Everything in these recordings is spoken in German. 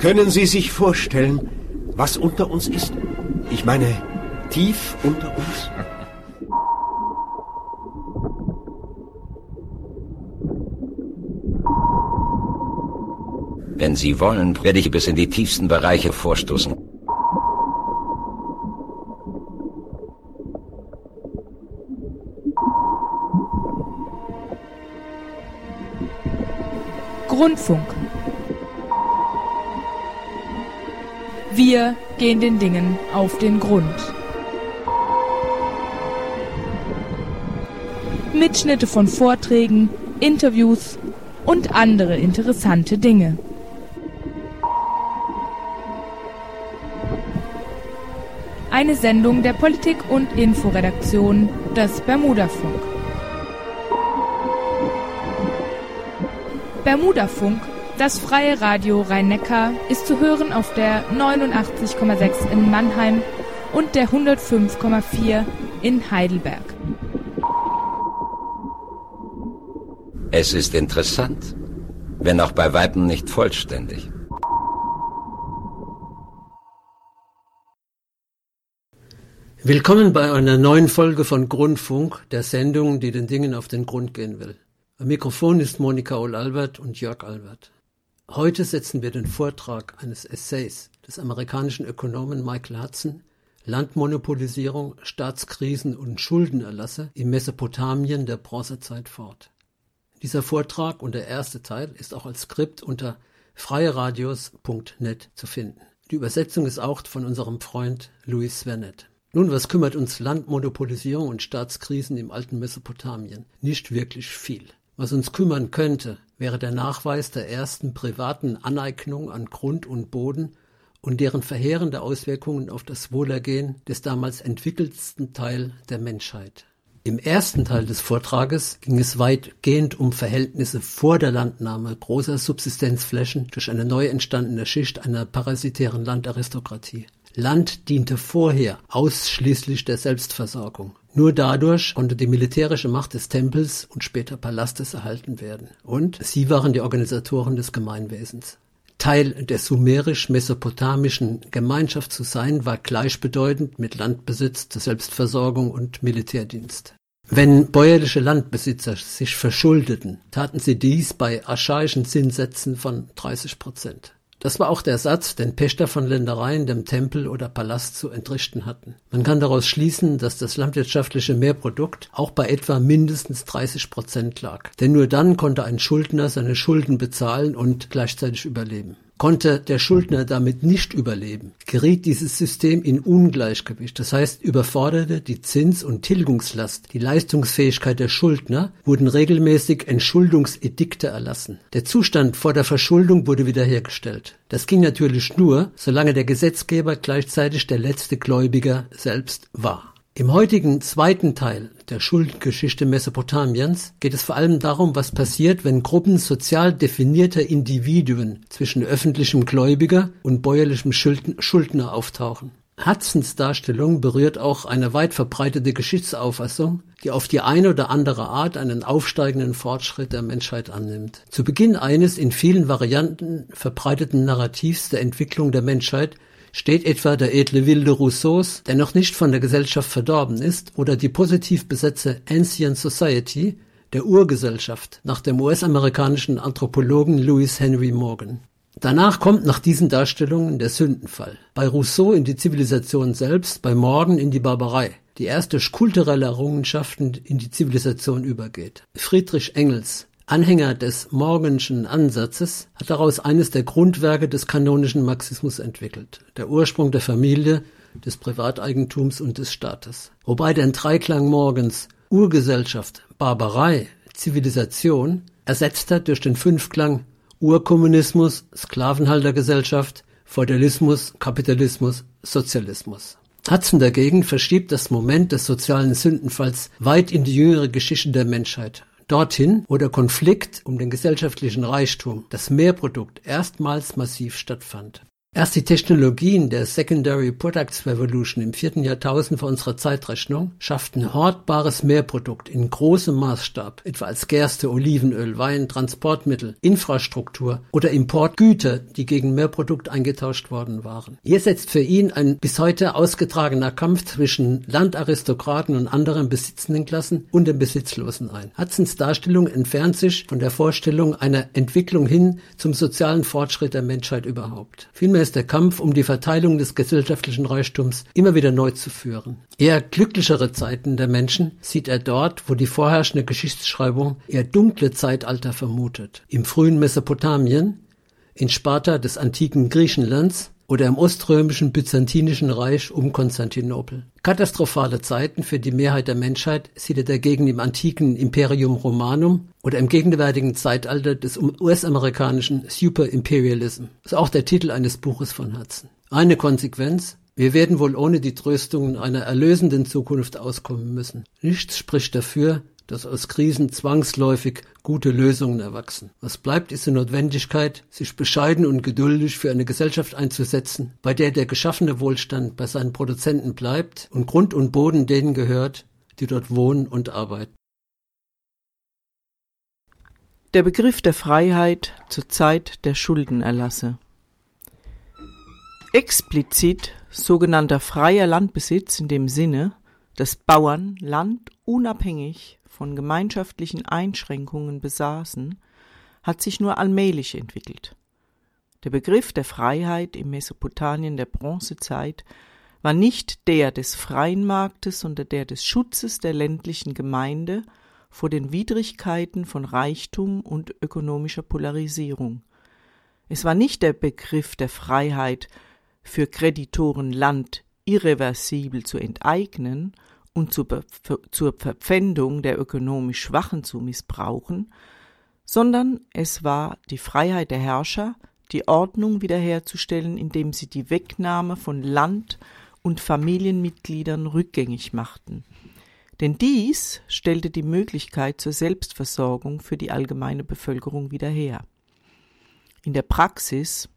Können Sie sich vorstellen, was unter uns ist? Ich meine, tief unter uns? Wenn Sie wollen, werde ich bis in die tiefsten Bereiche vorstoßen. Grundfunk. Wir gehen den Dingen auf den Grund. Mitschnitte von Vorträgen, Interviews und andere interessante Dinge. Eine Sendung der Politik- und Inforedaktion des Bermudafunk. Bermudafunk, das freie Radio Rhein-Neckar, ist zu hören auf der 89,6 in Mannheim und der 105,4 in Heidelberg. Es ist interessant, wenn auch bei Weitem nicht vollständig. Willkommen bei einer neuen Folge von Grundfunk, der Sendung, die den Dingen auf den Grund gehen will. Am Mikrofon ist Monika Ohl-Albert und Jörg Albert. Heute setzen wir den Vortrag eines Essays des amerikanischen Ökonomen Michael Hudson Landmonopolisierung, Staatskrisen und Schuldenerlasse im Mesopotamien der Bronzezeit fort. Dieser Vortrag und der erste Teil ist auch als Skript unter freieradios.net zu finden. Die Übersetzung ist auch von unserem Freund Louis Svernet. Nun, was kümmert uns Landmonopolisierung und Staatskrisen im alten Mesopotamien? Nicht wirklich viel. Was uns kümmern könnte, wäre der Nachweis der ersten privaten Aneignung an Grund und Boden und deren verheerende Auswirkungen auf das Wohlergehen des damals entwickeltsten Teil der Menschheit. Im ersten Teil des Vortrages ging es weitgehend um Verhältnisse vor der Landnahme großer Subsistenzflächen durch eine neu entstandene Schicht einer parasitären Landaristokratie. Land diente vorher ausschließlich der Selbstversorgung. Nur dadurch konnte die militärische Macht des Tempels und später Palastes erhalten werden. Und sie waren die Organisatoren des Gemeinwesens. Teil der sumerisch-mesopotamischen Gemeinschaft zu sein, war gleichbedeutend mit Landbesitz, Selbstversorgung und Militärdienst. Wenn bäuerliche Landbesitzer sich verschuldeten, taten sie dies bei archaischen Zinssätzen von 30 Prozent. Das war auch der Satz, den Pächter von Ländereien dem Tempel oder Palast zu entrichten hatten. Man kann daraus schließen, dass das landwirtschaftliche Mehrprodukt auch bei etwa mindestens 30 Prozent lag. Denn nur dann konnte ein Schuldner seine Schulden bezahlen und gleichzeitig überleben. Konnte der Schuldner damit nicht überleben, geriet dieses System in Ungleichgewicht, das heißt überforderte die Zins- und Tilgungslast, die Leistungsfähigkeit der Schuldner, wurden regelmäßig Entschuldungsedikte erlassen. Der Zustand vor der Verschuldung wurde wiederhergestellt. Das ging natürlich nur, solange der Gesetzgeber gleichzeitig der letzte Gläubiger selbst war. Im heutigen zweiten Teil der Schuldengeschichte Mesopotamiens geht es vor allem darum, was passiert, wenn Gruppen sozial definierter Individuen zwischen öffentlichem Gläubiger und bäuerlichem Schuldner auftauchen. Hudsons Darstellung berührt auch eine weit verbreitete Geschichtsauffassung, die auf die eine oder andere Art einen aufsteigenden Fortschritt der Menschheit annimmt. Zu Beginn eines in vielen Varianten verbreiteten Narrativs der Entwicklung der Menschheit steht etwa der edle Wilde Rousseaus, der noch nicht von der Gesellschaft verdorben ist, oder die positiv besetzte Ancient Society, der Urgesellschaft, nach dem US-amerikanischen Anthropologen Louis Henry Morgan. Danach kommt nach diesen Darstellungen der Sündenfall. Bei Rousseau in die Zivilisation selbst, bei Morgan in die Barbarei, die erst durch kulturelle Errungenschaften in die Zivilisation übergeht. Friedrich Engels Anhänger des Morganschen Ansatzes, hat daraus eines der Grundwerke des kanonischen Marxismus entwickelt, der Ursprung der Familie, des Privateigentums und des Staates. Wobei den Dreiklang Morgens Urgesellschaft, Barbarei, Zivilisation ersetzt hat durch den Fünfklang Urkommunismus, Sklavenhaltergesellschaft, Feudalismus, Kapitalismus, Sozialismus. Hudson dagegen verschiebt das Moment des sozialen Sündenfalls weit in die jüngere Geschichte der Menschheit dorthin, wo der Konflikt um den gesellschaftlichen Reichtum, das Mehrprodukt, erstmals massiv stattfand. Erst die Technologien der Secondary Products Revolution im vierten Jahrtausend vor unserer Zeitrechnung schafften hortbares Mehrprodukt in großem Maßstab, etwa als Gerste, Olivenöl, Wein, Transportmittel, Infrastruktur oder Importgüter, die gegen Mehrprodukt eingetauscht worden waren. Hier setzt für ihn ein bis heute ausgetragener Kampf zwischen Landaristokraten und anderen besitzenden Klassen und den Besitzlosen ein. Hudsons Darstellung entfernt sich von der Vorstellung einer Entwicklung hin zum sozialen Fortschritt der Menschheit überhaupt. Vielmehr ist der Kampf um die Verteilung des gesellschaftlichen Reichtums immer wieder neu zu führen. Eher glücklichere Zeiten der Menschen sieht er dort, wo die vorherrschende Geschichtsschreibung eher dunkle Zeitalter vermutet. Im frühen Mesopotamien, in Sparta des antiken Griechenlands oder im oströmischen byzantinischen Reich um Konstantinopel. Katastrophale Zeiten für die Mehrheit der Menschheit sieht er dagegen im antiken Imperium Romanum oder im gegenwärtigen Zeitalter des US-amerikanischen Super-Imperialism. Ist auch der Titel eines Buches von Hudson. Eine Konsequenz, wir werden wohl ohne die Tröstungen einer erlösenden Zukunft auskommen müssen. Nichts spricht dafür, dass aus Krisen zwangsläufig gute Lösungen erwachsen. Was bleibt, ist die Notwendigkeit, sich bescheiden und geduldig für eine Gesellschaft einzusetzen, bei der der geschaffene Wohlstand bei seinen Produzenten bleibt und Grund und Boden denen gehört, die dort wohnen und arbeiten. Der Begriff der Freiheit zur Zeit der Schuldenerlasse. Explizit sogenannter freier Landbesitz in dem Sinne, dass Bauern Land unabhängig von gemeinschaftlichen Einschränkungen besaßen, hat sich nur allmählich entwickelt. Der Begriff der Freiheit im Mesopotamien der Bronzezeit war nicht der des freien Marktes, sondern der des Schutzes der ländlichen Gemeinde vor den Widrigkeiten von Reichtum und ökonomischer Polarisierung. Es war nicht der Begriff der Freiheit, für Kreditoren Land irreversibel zu enteignen und zur, Verpfändung der ökonomisch Schwachen zu missbrauchen, sondern es war die Freiheit der Herrscher, die Ordnung wiederherzustellen, indem sie die Wegnahme von Land und Familienmitgliedern rückgängig machten. Denn dies stellte die Möglichkeit zur Selbstversorgung für die allgemeine Bevölkerung wieder her. In der Praxis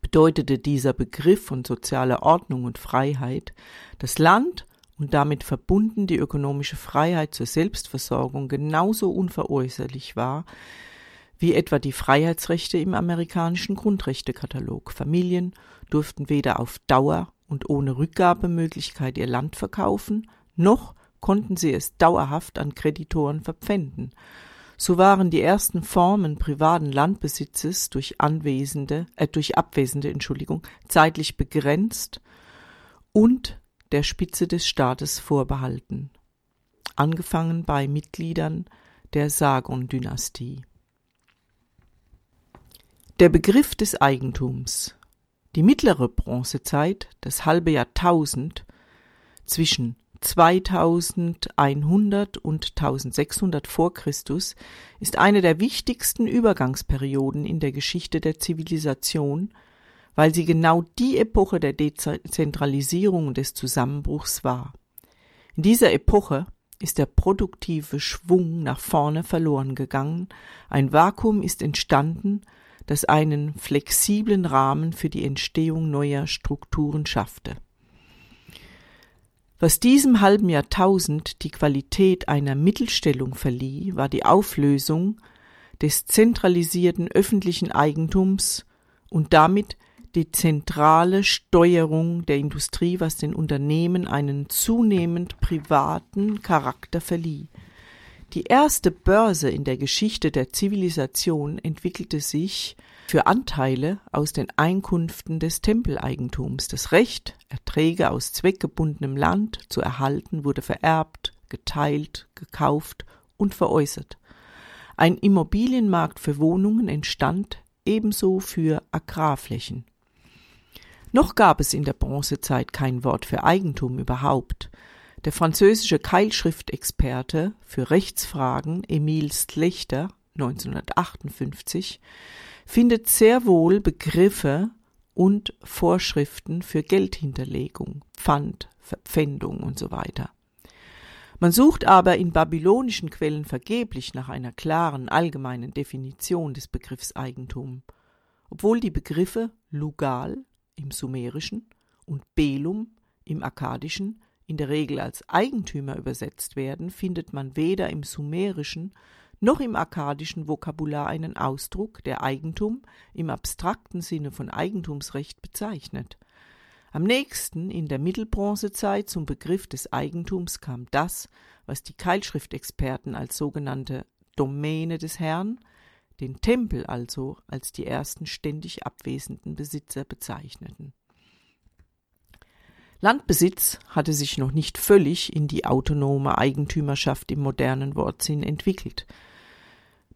bedeutete dieser Begriff von sozialer Ordnung und Freiheit, das Land und damit verbunden die ökonomische Freiheit zur Selbstversorgung genauso unveräußerlich war wie etwa die Freiheitsrechte im amerikanischen Grundrechtekatalog. Familien durften weder auf Dauer und ohne Rückgabemöglichkeit ihr Land verkaufen, noch konnten sie es dauerhaft an Kreditoren verpfänden. So waren die ersten Formen privaten Landbesitzes durch Anwesende, äh, durch Abwesende, Entschuldigung, zeitlich begrenzt und der Spitze des Staates vorbehalten, angefangen bei Mitgliedern der Sargon-Dynastie. Der Begriff des Eigentums. Die mittlere Bronzezeit, das halbe Jahrtausend zwischen 2100 und 1600 vor Christus, ist eine der wichtigsten Übergangsperioden in der Geschichte der Zivilisation, weil sie genau die Epoche der Dezentralisierung und des Zusammenbruchs war. In dieser Epoche ist der produktive Schwung nach vorne verloren gegangen, ein Vakuum ist entstanden, das einen flexiblen Rahmen für die Entstehung neuer Strukturen schaffte. Was diesem halben Jahrtausend die Qualität einer Mittelstellung verlieh, war die Auflösung des zentralisierten öffentlichen Eigentums und damit die zentrale Steuerung der Industrie, was den Unternehmen einen zunehmend privaten Charakter verlieh. Die erste Börse in der Geschichte der Zivilisation entwickelte sich für Anteile aus den Einkünften des Tempeleigentums. Das Recht, Erträge aus zweckgebundenem Land zu erhalten, wurde vererbt, geteilt, gekauft und veräußert. Ein Immobilienmarkt für Wohnungen entstand ebenso für Agrarflächen. Noch gab es in der Bronzezeit kein Wort für Eigentum überhaupt. Der französische Keilschriftexperte für Rechtsfragen Emile Slechter 1958 findet sehr wohl Begriffe und Vorschriften für Geldhinterlegung, Pfand, Verpfändung und so weiter. Man sucht aber in babylonischen Quellen vergeblich nach einer klaren allgemeinen Definition des Begriffs Eigentum, obwohl die Begriffe Lugal im Sumerischen und Belum im Akkadischen in der Regel als Eigentümer übersetzt werden, findet man weder im Sumerischen noch im akkadischen Vokabular einen Ausdruck, der Eigentum im abstrakten Sinne von Eigentumsrecht bezeichnet. Am nächsten in der Mittelbronzezeit zum Begriff des Eigentums kam das, was die Keilschriftexperten als sogenannte Domäne des Herrn, den Tempel also als die ersten ständig abwesenden Besitzer bezeichneten. Landbesitz hatte sich noch nicht völlig in die autonome Eigentümerschaft im modernen Wortsinn entwickelt.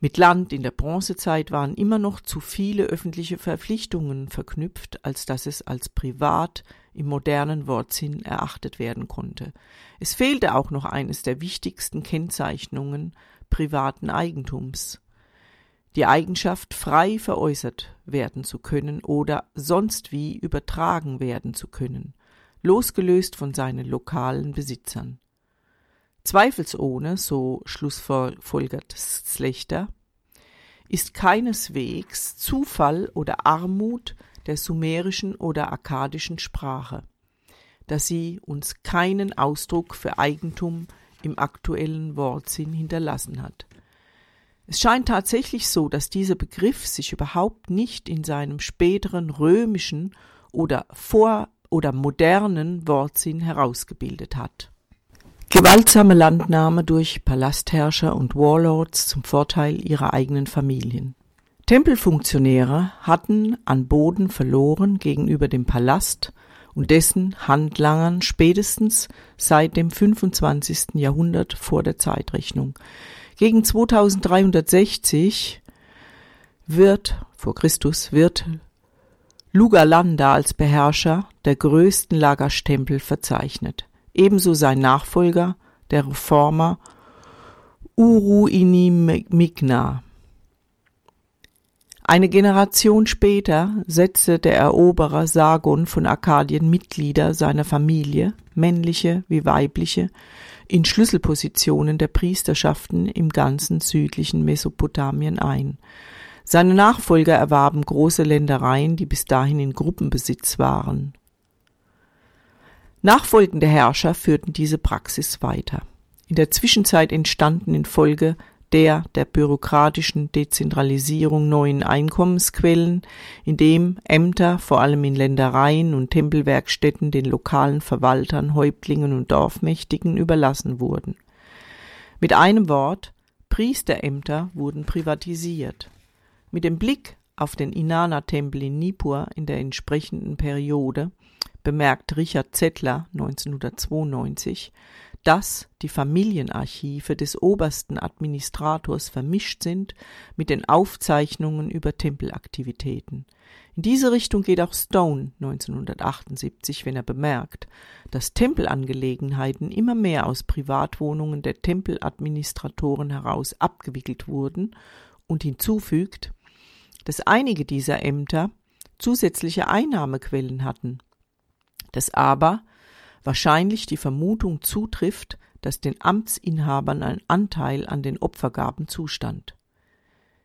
Mit Land in der Bronzezeit waren immer noch zu viele öffentliche Verpflichtungen verknüpft, als dass es als privat im modernen Wortsinn erachtet werden konnte. Es fehlte auch noch eines der wichtigsten Kennzeichnungen privaten Eigentums. Die Eigenschaft frei veräußert werden zu können oder sonst wie übertragen werden zu können, losgelöst von seinen lokalen Besitzern. Zweifelsohne, so schlussfolgert Slechter, ist keineswegs Zufall oder Armut der sumerischen oder akkadischen Sprache, dass sie uns keinen Ausdruck für Eigentum im aktuellen Wortsinn hinterlassen hat. Es scheint tatsächlich so, dass dieser Begriff sich überhaupt nicht in seinem späteren römischen oder vor oder modernen Wortsinn herausgebildet hat. Gewaltsame Landnahme durch Palastherrscher und Warlords zum Vorteil ihrer eigenen Familien. Tempelfunktionäre hatten an Boden verloren gegenüber dem Palast und dessen Handlangern spätestens seit dem 25. Jahrhundert vor der Zeitrechnung. Gegen 2360 wird, vor Christus, wird Lugalanda als Beherrscher der größten Lagasch-Tempel verzeichnet ebenso sein Nachfolger, der Reformer Uruinimigna. Eine Generation später setzte der Eroberer Sargon von Arkadien Mitglieder seiner Familie, männliche wie weibliche, in Schlüsselpositionen der Priesterschaften im ganzen südlichen Mesopotamien ein. Seine Nachfolger erwarben große Ländereien, die bis dahin in Gruppenbesitz waren. Nachfolgende Herrscher führten diese Praxis weiter. In der Zwischenzeit entstanden infolge der der bürokratischen Dezentralisierung neuen Einkommensquellen, indem Ämter vor allem in Ländereien und Tempelwerkstätten den lokalen Verwaltern, Häuptlingen und Dorfmächtigen überlassen wurden. Mit einem Wort, Priesterämter wurden privatisiert. Mit dem Blick auf den Inanna-Tempel in Nippur in der entsprechenden Periode bemerkt Richard Zettler 1992, dass die Familienarchive des obersten Administrators vermischt sind mit den Aufzeichnungen über Tempelaktivitäten. In diese Richtung geht auch Stone 1978, wenn er bemerkt, dass Tempelangelegenheiten immer mehr aus Privatwohnungen der Tempeladministratoren heraus abgewickelt wurden und hinzufügt, dass einige dieser Ämter zusätzliche Einnahmequellen hatten, dass aber wahrscheinlich die Vermutung zutrifft, dass den Amtsinhabern ein Anteil an den Opfergaben zustand.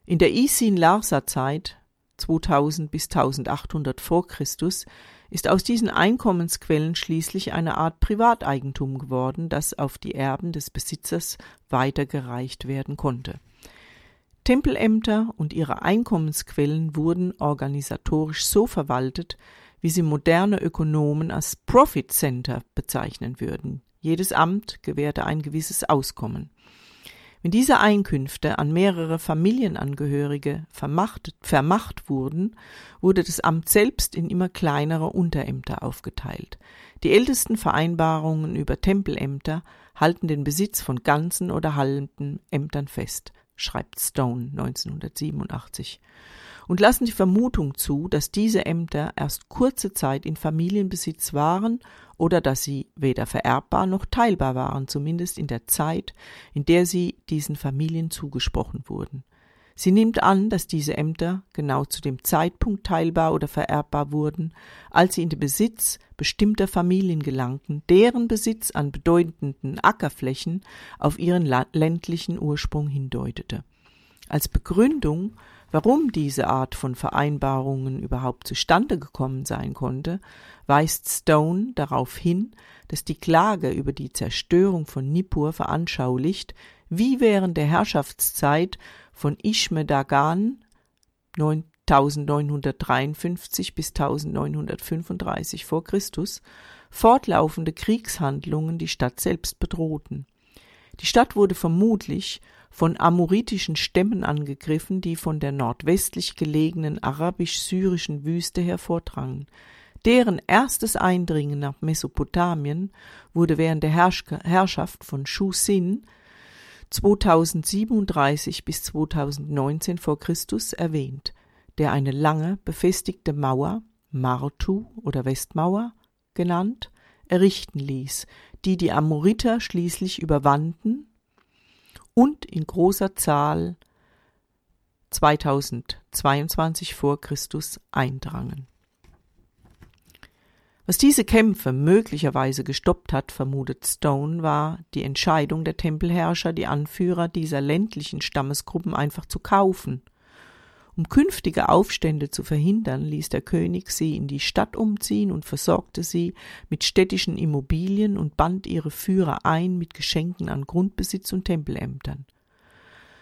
In der Isin-Larsa-Zeit 2000 bis 1800 vor Christus ist aus diesen Einkommensquellen schließlich eine Art Privateigentum geworden, das auf die Erben des Besitzers weitergereicht werden konnte. Tempelämter und ihre Einkommensquellen wurden organisatorisch so verwaltet, wie sie moderne Ökonomen als Profit Center bezeichnen würden. Jedes Amt gewährte ein gewisses Auskommen. Wenn diese Einkünfte an mehrere Familienangehörige vermacht, vermacht wurden, wurde das Amt selbst in immer kleinere Unterämter aufgeteilt. Die ältesten Vereinbarungen über Tempelämter halten den Besitz von ganzen oder halben Ämtern fest, schreibt Stone 1987 und lassen die Vermutung zu, dass diese Ämter erst kurze Zeit in Familienbesitz waren oder dass sie weder vererbbar noch teilbar waren, zumindest in der Zeit, in der sie diesen Familien zugesprochen wurden. Sie nimmt an, dass diese Ämter genau zu dem Zeitpunkt teilbar oder vererbbar wurden, als sie in den Besitz bestimmter Familien gelangten, deren Besitz an bedeutenden Ackerflächen auf ihren ländlichen Ursprung hindeutete. Als Begründung Warum diese Art von Vereinbarungen überhaupt zustande gekommen sein konnte, weist Stone darauf hin, dass die Klage über die Zerstörung von Nippur veranschaulicht, wie während der Herrschaftszeit von Ishme Dagan 1953 bis 1935 vor Christus fortlaufende Kriegshandlungen die Stadt selbst bedrohten. Die Stadt wurde vermutlich von amoritischen Stämmen angegriffen, die von der nordwestlich gelegenen arabisch-syrischen Wüste hervordrangen. Deren erstes Eindringen nach Mesopotamien wurde während der Herrsch Herrschaft von Shu-Sin 2037 bis 2019 vor Christus erwähnt, der eine lange befestigte Mauer, Martu oder Westmauer genannt, errichten ließ, die die Amoriter schließlich überwanden und in großer Zahl 2022 vor Christus eindrangen. Was diese Kämpfe möglicherweise gestoppt hat, vermutet Stone, war die Entscheidung der Tempelherrscher, die Anführer dieser ländlichen Stammesgruppen einfach zu kaufen um künftige Aufstände zu verhindern, ließ der König sie in die Stadt umziehen und versorgte sie mit städtischen Immobilien und band ihre Führer ein mit Geschenken an Grundbesitz und Tempelämtern.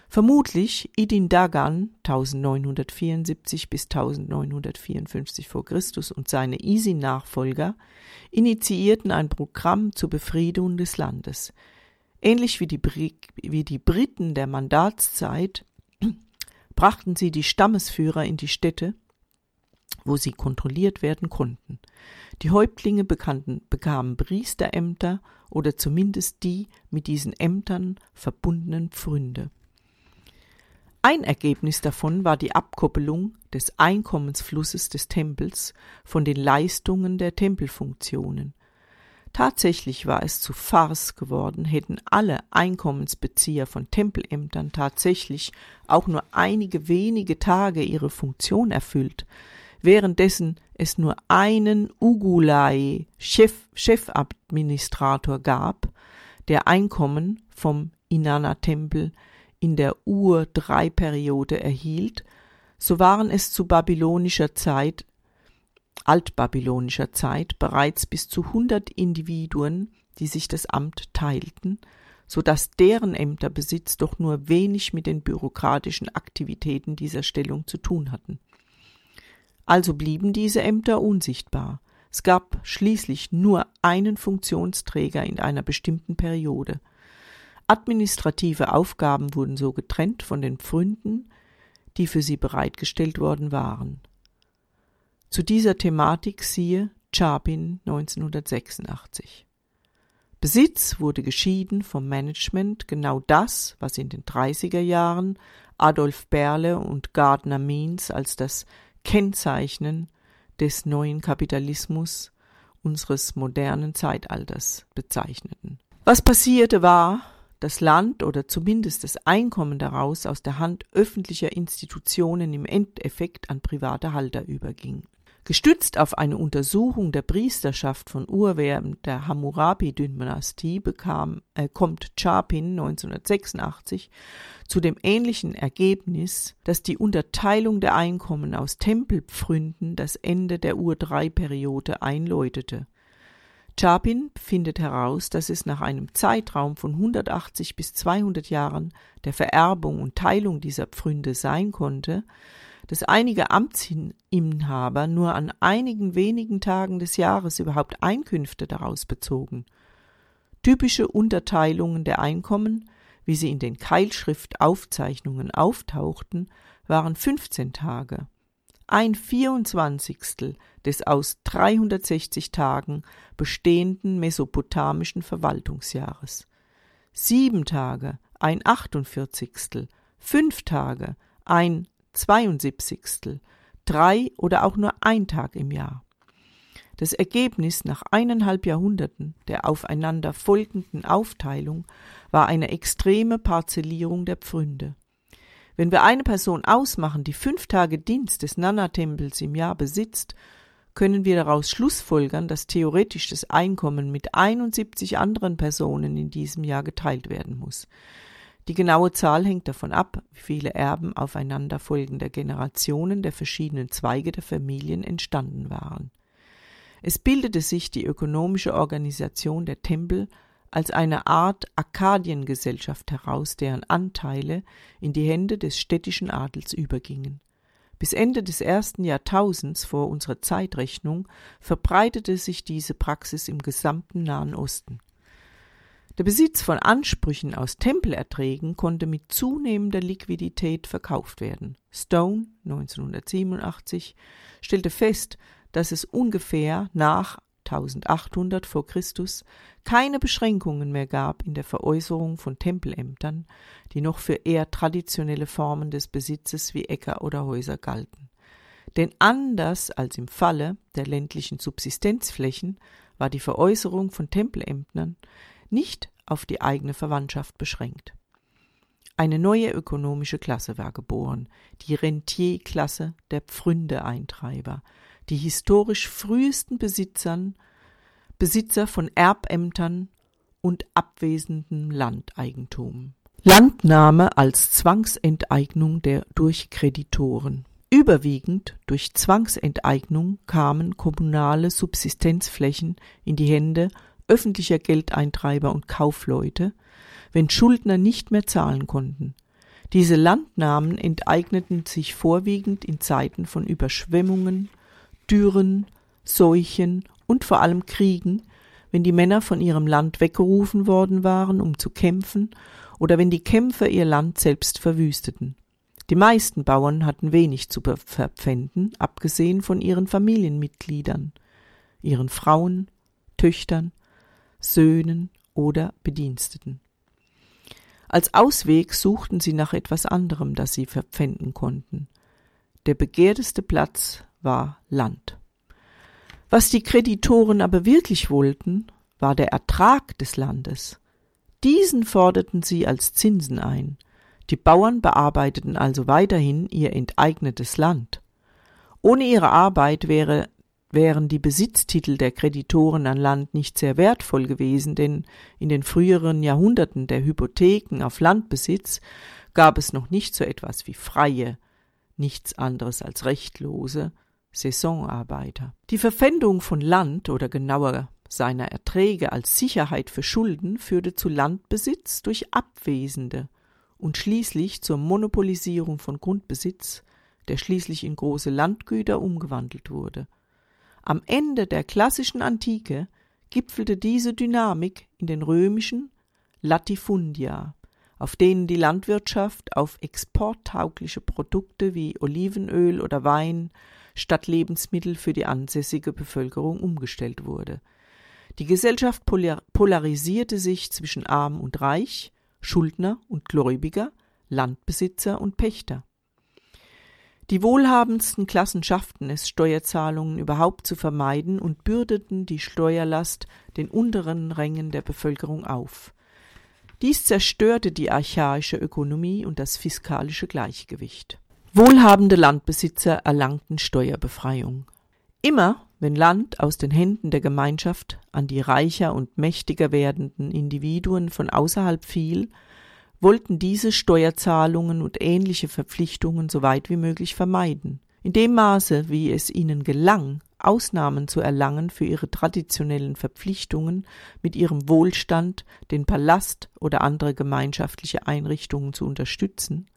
Vermutlich Idin Dagan 1974 bis 1954 vor Christus und seine Isin-Nachfolger initiierten ein Programm zur Befriedung des Landes. Ähnlich wie die, wie die Briten der Mandatszeit brachten sie die Stammesführer in die Städte, wo sie kontrolliert werden konnten. Die Häuptlinge bekannten, bekamen Priesterämter oder zumindest die mit diesen Ämtern verbundenen Pfründe. Ein Ergebnis davon war die Abkoppelung des Einkommensflusses des Tempels von den Leistungen der Tempelfunktionen. Tatsächlich war es zu Farce geworden, hätten alle Einkommensbezieher von Tempelämtern tatsächlich auch nur einige wenige Tage ihre Funktion erfüllt, währenddessen es nur einen Ugulai Chef, Chefadministrator gab, der Einkommen vom Inanna-Tempel in der Ur-3-Periode erhielt, so waren es zu babylonischer Zeit altbabylonischer Zeit bereits bis zu 100 Individuen, die sich das Amt teilten, so dass deren Ämterbesitz doch nur wenig mit den bürokratischen Aktivitäten dieser Stellung zu tun hatten. Also blieben diese Ämter unsichtbar. Es gab schließlich nur einen Funktionsträger in einer bestimmten Periode. Administrative Aufgaben wurden so getrennt von den Pfründen, die für sie bereitgestellt worden waren. Zu dieser Thematik siehe Chapin 1986. Besitz wurde geschieden vom Management, genau das, was in den 30er Jahren Adolf Berle und Gardner Means als das Kennzeichnen des neuen Kapitalismus unseres modernen Zeitalters bezeichneten. Was passierte war, das Land oder zumindest das Einkommen daraus aus der Hand öffentlicher Institutionen im Endeffekt an private Halter überging. Gestützt auf eine Untersuchung der Priesterschaft von Urwehren der Hammurabi-Dynastie bekam, äh, kommt Chapin 1986 zu dem ähnlichen Ergebnis, dass die Unterteilung der Einkommen aus Tempelpfründen das Ende der Ur-3-Periode einläutete. Chapin findet heraus, dass es nach einem Zeitraum von 180 bis 200 Jahren der Vererbung und Teilung dieser Pfründe sein konnte, dass einige Amtsinhaber nur an einigen wenigen Tagen des Jahres überhaupt Einkünfte daraus bezogen. Typische Unterteilungen der Einkommen, wie sie in den Keilschriftaufzeichnungen auftauchten, waren 15 Tage. Ein Vierundzwanzigstel des aus 360 Tagen bestehenden mesopotamischen Verwaltungsjahres. Sieben Tage, ein Achtundvierzigstel, fünf Tage, ein 72. drei oder auch nur ein Tag im Jahr. Das Ergebnis nach eineinhalb Jahrhunderten der aufeinander folgenden Aufteilung war eine extreme Parzellierung der Pfründe. Wenn wir eine Person ausmachen, die fünf Tage Dienst des Nana-Tempels im Jahr besitzt, können wir daraus schlussfolgern, dass theoretisch das Einkommen mit 71 anderen Personen in diesem Jahr geteilt werden muss. Die genaue Zahl hängt davon ab, wie viele Erben aufeinanderfolgender Generationen der verschiedenen Zweige der Familien entstanden waren. Es bildete sich die ökonomische Organisation der Tempel als eine Art Arkadiengesellschaft heraus, deren Anteile in die Hände des städtischen Adels übergingen. Bis Ende des ersten Jahrtausends vor unserer Zeitrechnung verbreitete sich diese Praxis im gesamten Nahen Osten. Der Besitz von Ansprüchen aus Tempelerträgen konnte mit zunehmender Liquidität verkauft werden. Stone 1987 stellte fest, dass es ungefähr nach 1800 vor Christus keine Beschränkungen mehr gab in der Veräußerung von Tempelämtern, die noch für eher traditionelle Formen des Besitzes wie Äcker oder Häuser galten. Denn anders als im Falle der ländlichen Subsistenzflächen war die Veräußerung von Tempelämtern nicht auf die eigene Verwandtschaft beschränkt. Eine neue ökonomische Klasse war geboren, die Rentierklasse der Pfründeeintreiber, die historisch frühesten Besitzern, Besitzer von Erbämtern und abwesendem Landeigentum. Landnahme als Zwangsenteignung der durch Kreditoren. Überwiegend durch Zwangsenteignung kamen kommunale Subsistenzflächen in die Hände öffentlicher Geldeintreiber und Kaufleute, wenn Schuldner nicht mehr zahlen konnten. Diese Landnahmen enteigneten sich vorwiegend in Zeiten von Überschwemmungen, Dürren, Seuchen und vor allem Kriegen, wenn die Männer von ihrem Land weggerufen worden waren, um zu kämpfen, oder wenn die Kämpfer ihr Land selbst verwüsteten. Die meisten Bauern hatten wenig zu verpfänden, abgesehen von ihren Familienmitgliedern, ihren Frauen, Töchtern, Söhnen oder Bediensteten. Als Ausweg suchten sie nach etwas anderem, das sie verpfänden konnten. Der begehrteste Platz war Land. Was die Kreditoren aber wirklich wollten, war der Ertrag des Landes. Diesen forderten sie als Zinsen ein. Die Bauern bearbeiteten also weiterhin ihr enteignetes Land. Ohne ihre Arbeit wäre, wären die Besitztitel der Kreditoren an Land nicht sehr wertvoll gewesen, denn in den früheren Jahrhunderten der Hypotheken auf Landbesitz gab es noch nicht so etwas wie freie, nichts anderes als rechtlose Saisonarbeiter. Die Verpfändung von Land oder genauer seiner Erträge als Sicherheit für Schulden führte zu Landbesitz durch Abwesende und schließlich zur Monopolisierung von Grundbesitz, der schließlich in große Landgüter umgewandelt wurde. Am Ende der klassischen Antike gipfelte diese Dynamik in den römischen Latifundia, auf denen die Landwirtschaft auf exporttaugliche Produkte wie Olivenöl oder Wein statt Lebensmittel für die ansässige Bevölkerung umgestellt wurde. Die Gesellschaft polarisierte sich zwischen arm und reich, Schuldner und Gläubiger, Landbesitzer und Pächter. Die wohlhabendsten Klassen schafften es, Steuerzahlungen überhaupt zu vermeiden und bürdeten die Steuerlast den unteren Rängen der Bevölkerung auf. Dies zerstörte die archaische Ökonomie und das fiskalische Gleichgewicht. Wohlhabende Landbesitzer erlangten Steuerbefreiung. Immer wenn Land aus den Händen der Gemeinschaft an die reicher und mächtiger werdenden Individuen von außerhalb fiel, wollten diese Steuerzahlungen und ähnliche Verpflichtungen so weit wie möglich vermeiden. In dem Maße, wie es ihnen gelang, Ausnahmen zu erlangen für ihre traditionellen Verpflichtungen, mit ihrem Wohlstand den Palast oder andere gemeinschaftliche Einrichtungen zu unterstützen,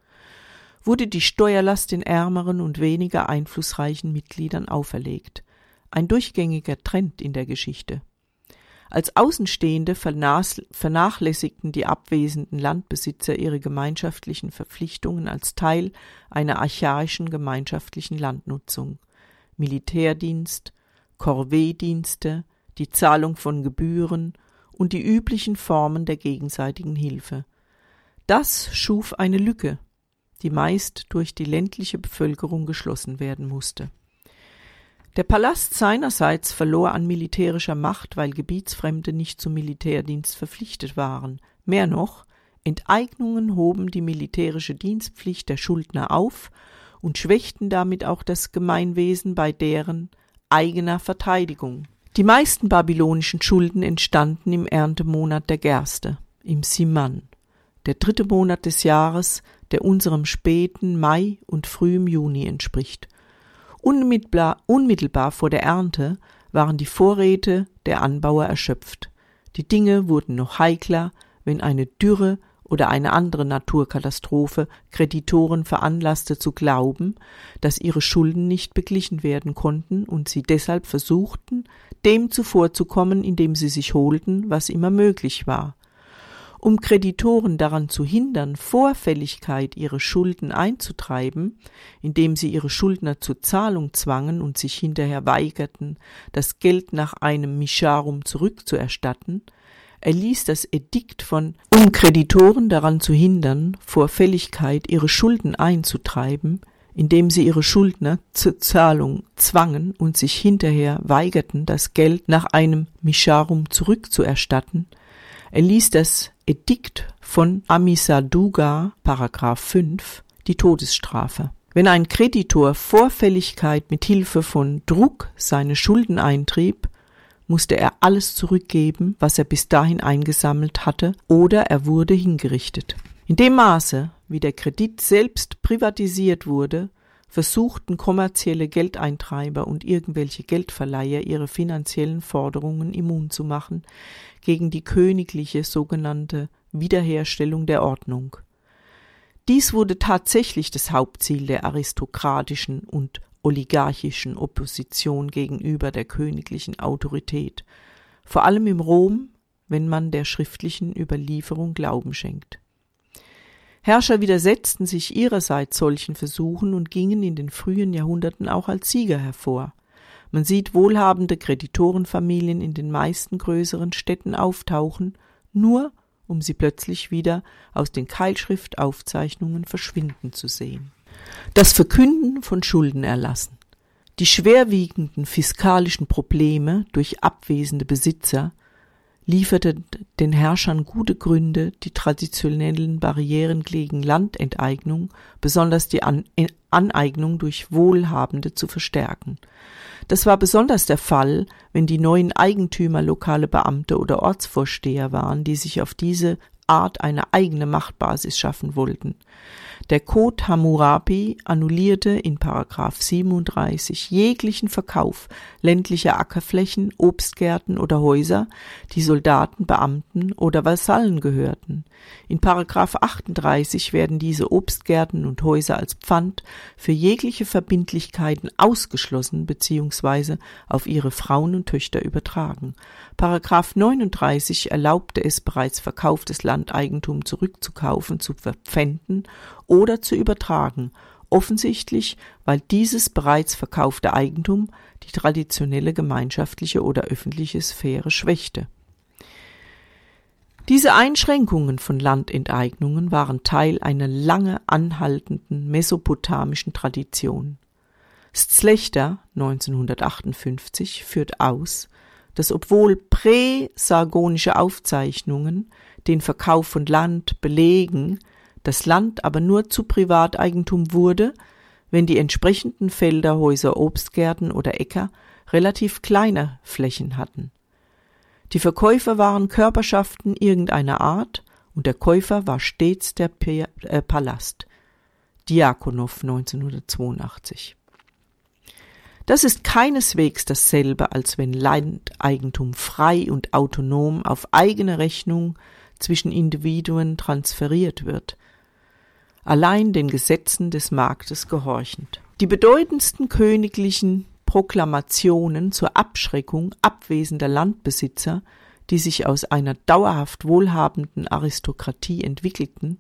wurde die Steuerlast den ärmeren und weniger einflussreichen Mitgliedern auferlegt, ein durchgängiger Trend in der Geschichte. Als Außenstehende vernachlässigten die abwesenden Landbesitzer ihre gemeinschaftlichen Verpflichtungen als Teil einer archaischen gemeinschaftlichen Landnutzung. Militärdienst, Corvée-Dienste, die Zahlung von Gebühren und die üblichen Formen der gegenseitigen Hilfe. Das schuf eine Lücke, die meist durch die ländliche Bevölkerung geschlossen werden musste. Der Palast seinerseits verlor an militärischer Macht, weil Gebietsfremde nicht zum Militärdienst verpflichtet waren. Mehr noch, Enteignungen hoben die militärische Dienstpflicht der Schuldner auf und schwächten damit auch das Gemeinwesen bei deren eigener Verteidigung. Die meisten babylonischen Schulden entstanden im Erntemonat der Gerste, im Siman. der dritte Monat des Jahres, der unserem späten Mai und frühem Juni entspricht. Unmittelbar, unmittelbar vor der Ernte waren die Vorräte der Anbauer erschöpft. Die Dinge wurden noch heikler, wenn eine Dürre oder eine andere Naturkatastrophe Kreditoren veranlasste zu glauben, dass ihre Schulden nicht beglichen werden konnten und sie deshalb versuchten, dem zuvorzukommen, indem sie sich holten, was immer möglich war. Um Kreditoren daran zu hindern, Vorfälligkeit ihre Schulden einzutreiben, indem sie ihre Schuldner zur Zahlung zwangen und sich hinterher weigerten, das Geld nach einem Mischarum zurückzuerstatten, erließ das Edikt von um Kreditoren daran zu hindern, vor Fälligkeit ihre Schulden einzutreiben, indem sie ihre Schuldner zur Zahlung zwangen und sich hinterher weigerten, das Geld nach einem Mischarum zurückzuerstatten, erließ das Edikt von Amisaduga, Paragraph 5, die Todesstrafe. Wenn ein Kreditor Vorfälligkeit mit Hilfe von Druck seine Schulden eintrieb, musste er alles zurückgeben, was er bis dahin eingesammelt hatte, oder er wurde hingerichtet. In dem Maße, wie der Kredit selbst privatisiert wurde, versuchten kommerzielle Geldeintreiber und irgendwelche Geldverleiher ihre finanziellen Forderungen immun zu machen gegen die königliche sogenannte Wiederherstellung der Ordnung. Dies wurde tatsächlich das Hauptziel der aristokratischen und oligarchischen Opposition gegenüber der königlichen Autorität, vor allem im Rom, wenn man der schriftlichen Überlieferung Glauben schenkt. Herrscher widersetzten sich ihrerseits solchen Versuchen und gingen in den frühen Jahrhunderten auch als Sieger hervor. Man sieht wohlhabende Kreditorenfamilien in den meisten größeren Städten auftauchen, nur um sie plötzlich wieder aus den Keilschriftaufzeichnungen verschwinden zu sehen. Das Verkünden von Schuldenerlassen. Die schwerwiegenden fiskalischen Probleme durch abwesende Besitzer lieferte den Herrschern gute Gründe, die traditionellen Barrieren gegen Landenteignung, besonders die An Aneignung durch Wohlhabende zu verstärken. Das war besonders der Fall, wenn die neuen Eigentümer lokale Beamte oder Ortsvorsteher waren, die sich auf diese Art eine eigene Machtbasis schaffen wollten. Der Code Hammurabi annullierte in Paragraph 37 jeglichen Verkauf ländlicher Ackerflächen, Obstgärten oder Häuser, die Soldaten, Beamten oder Vasallen gehörten. In Paragraph 38 werden diese Obstgärten und Häuser als Pfand für jegliche Verbindlichkeiten ausgeschlossen bzw. auf ihre Frauen und Töchter übertragen. Paragraph 39 erlaubte es bereits verkauftes Landeigentum zurückzukaufen, zu verpfänden oder zu übertragen, offensichtlich, weil dieses bereits verkaufte Eigentum die traditionelle gemeinschaftliche oder öffentliche Sphäre schwächte. Diese Einschränkungen von Landenteignungen waren Teil einer lange anhaltenden mesopotamischen Tradition. Szlechter 1958 führt aus, dass obwohl präsargonische Aufzeichnungen den Verkauf von Land belegen, das Land aber nur zu Privateigentum wurde, wenn die entsprechenden Felder, Häuser, Obstgärten oder Äcker relativ kleine Flächen hatten. Die Verkäufer waren Körperschaften irgendeiner Art und der Käufer war stets der äh, Palast. Diakonow 1982. Das ist keineswegs dasselbe, als wenn Landeigentum frei und autonom auf eigene Rechnung zwischen Individuen transferiert wird, allein den Gesetzen des Marktes gehorchend. Die bedeutendsten königlichen Proklamationen zur Abschreckung abwesender Landbesitzer, die sich aus einer dauerhaft wohlhabenden Aristokratie entwickelten,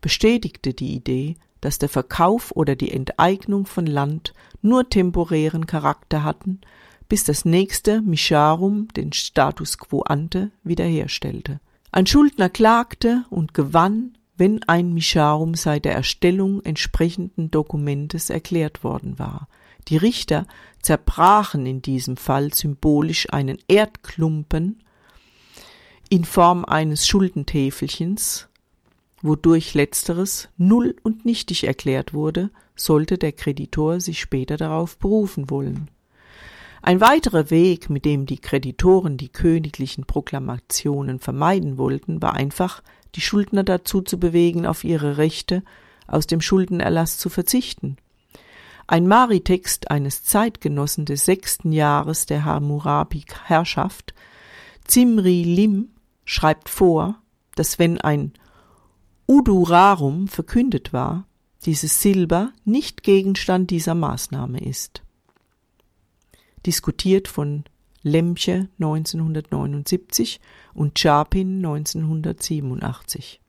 bestätigte die Idee, dass der Verkauf oder die Enteignung von Land nur temporären Charakter hatten, bis das nächste Mischarum den Status quo ante wiederherstellte. Ein Schuldner klagte und gewann wenn ein Mischarum seit der Erstellung entsprechenden Dokumentes erklärt worden war. Die Richter zerbrachen in diesem Fall symbolisch einen Erdklumpen in Form eines Schuldentäfelchens, wodurch letzteres null und nichtig erklärt wurde, sollte der Kreditor sich später darauf berufen wollen. Ein weiterer Weg, mit dem die Kreditoren die königlichen Proklamationen vermeiden wollten, war einfach die Schuldner dazu zu bewegen, auf ihre Rechte aus dem Schuldenerlass zu verzichten. Ein Mari-Text eines Zeitgenossen des sechsten Jahres der Hammurabi-Herrschaft, Zimri Lim, schreibt vor, dass wenn ein Udurarum verkündet war, dieses Silber nicht Gegenstand dieser Maßnahme ist. Diskutiert von Lemche 1979 und Chapin 1987.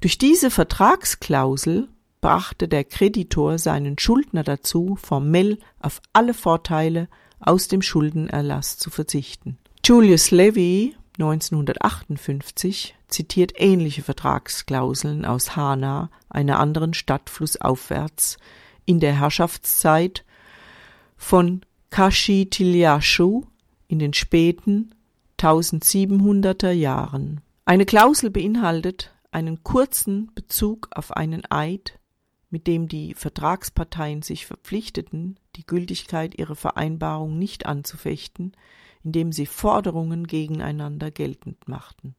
Durch diese Vertragsklausel brachte der Kreditor seinen Schuldner dazu, formell auf alle Vorteile aus dem Schuldenerlass zu verzichten. Julius Levy 1958 zitiert ähnliche Vertragsklauseln aus Hana, einer anderen Stadt flussaufwärts, in der Herrschaftszeit von Kashitilyashu in den späten 1700er Jahren. Eine Klausel beinhaltet einen kurzen Bezug auf einen Eid, mit dem die Vertragsparteien sich verpflichteten, die Gültigkeit ihrer Vereinbarung nicht anzufechten, indem sie Forderungen gegeneinander geltend machten.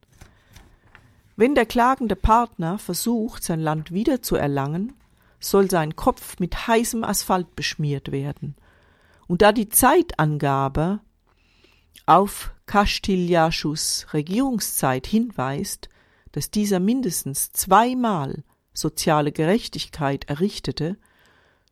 Wenn der klagende Partner versucht, sein Land wiederzuerlangen, soll sein Kopf mit heißem Asphalt beschmiert werden. Und da die Zeitangabe auf Kastiljashus Regierungszeit hinweist, dass dieser mindestens zweimal soziale Gerechtigkeit errichtete,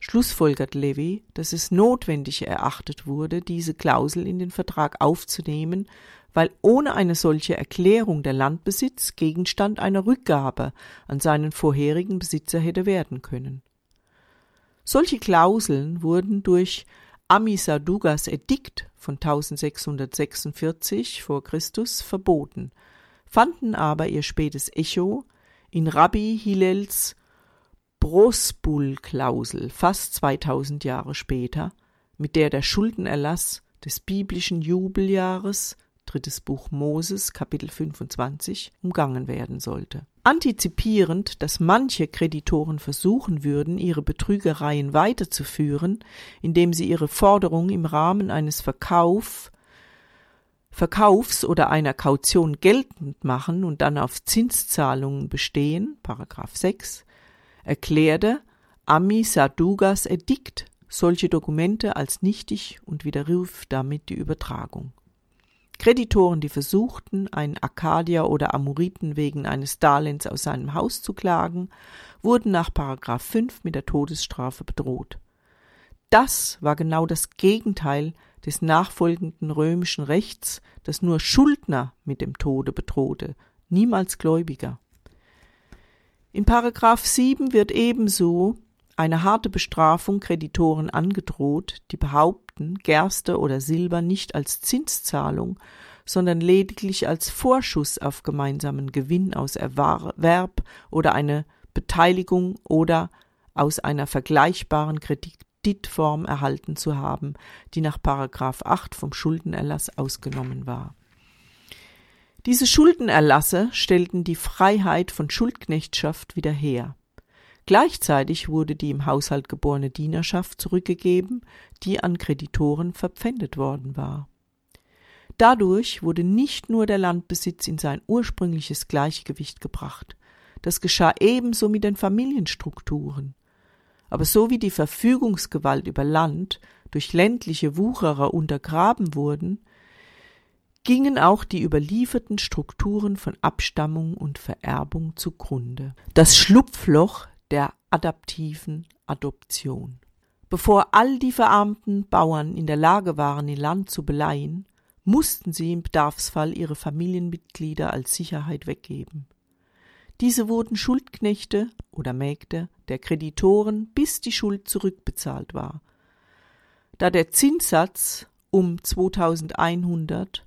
schlussfolgert Levy, dass es notwendig erachtet wurde, diese Klausel in den Vertrag aufzunehmen, weil ohne eine solche Erklärung der Landbesitz Gegenstand einer Rückgabe an seinen vorherigen Besitzer hätte werden können. Solche Klauseln wurden durch Amisadugas Edikt von 1646 vor Christus verboten, fanden aber ihr spätes Echo in Rabbi Hillels Brosbul-Klausel fast 2000 Jahre später, mit der der Schuldenerlass des biblischen Jubeljahres drittes Buch Moses Kapitel 25 umgangen werden sollte. Antizipierend, dass manche Kreditoren versuchen würden, ihre Betrügereien weiterzuführen, indem sie ihre Forderung im Rahmen eines Verkauf Verkaufs oder einer Kaution geltend machen und dann auf Zinszahlungen bestehen, Paragraph 6, erklärte Ami Sadugas Edikt solche Dokumente als nichtig und widerrief damit die Übertragung. Kreditoren, die versuchten, einen Akkadier oder Amoriten wegen eines Darlehens aus seinem Haus zu klagen, wurden nach Paragraph 5 mit der Todesstrafe bedroht. Das war genau das Gegenteil des nachfolgenden römischen Rechts, das nur Schuldner mit dem Tode bedrohte, niemals Gläubiger. In Paragraph 7 wird ebenso eine harte Bestrafung Kreditoren angedroht, die behaupten, Gerste oder Silber nicht als Zinszahlung, sondern lediglich als Vorschuss auf gemeinsamen Gewinn aus Erwerb oder eine Beteiligung oder aus einer vergleichbaren Kredit Kreditform erhalten zu haben, die nach Paragraph 8 vom Schuldenerlass ausgenommen war. Diese Schuldenerlasse stellten die Freiheit von Schuldknechtschaft wieder her. Gleichzeitig wurde die im Haushalt geborene Dienerschaft zurückgegeben, die an Kreditoren verpfändet worden war. Dadurch wurde nicht nur der Landbesitz in sein ursprüngliches Gleichgewicht gebracht, das geschah ebenso mit den Familienstrukturen. Aber so wie die Verfügungsgewalt über Land durch ländliche Wucherer untergraben wurden, gingen auch die überlieferten Strukturen von Abstammung und Vererbung zugrunde. Das Schlupfloch der adaptiven Adoption. Bevor all die verarmten Bauern in der Lage waren, ihr Land zu beleihen, mussten sie im Bedarfsfall ihre Familienmitglieder als Sicherheit weggeben. Diese wurden Schuldknechte oder Mägde der Kreditoren, bis die Schuld zurückbezahlt war. Da der Zinssatz um 2100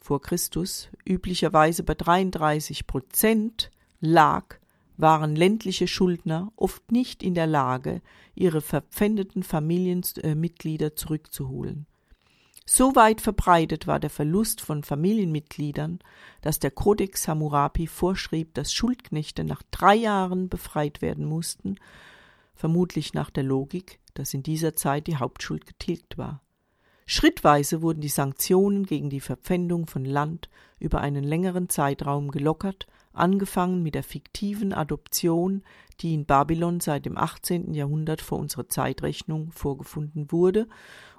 vor Christus üblicherweise bei 33 Prozent lag, waren ländliche Schuldner oft nicht in der Lage, ihre verpfändeten Familienmitglieder zurückzuholen. So weit verbreitet war der Verlust von Familienmitgliedern, dass der Kodex Hammurapi vorschrieb, dass Schuldknechte nach drei Jahren befreit werden mussten, vermutlich nach der Logik, dass in dieser Zeit die Hauptschuld getilgt war. Schrittweise wurden die Sanktionen gegen die Verpfändung von Land über einen längeren Zeitraum gelockert, angefangen mit der fiktiven Adoption, die in Babylon seit dem 18. Jahrhundert vor unserer Zeitrechnung vorgefunden wurde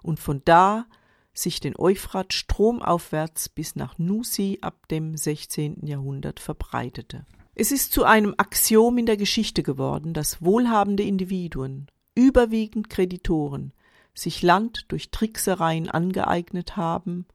und von da sich den Euphrat stromaufwärts bis nach Nusi ab dem 16. Jahrhundert verbreitete. Es ist zu einem Axiom in der Geschichte geworden, dass wohlhabende Individuen, überwiegend Kreditoren, sich Land durch Tricksereien angeeignet haben,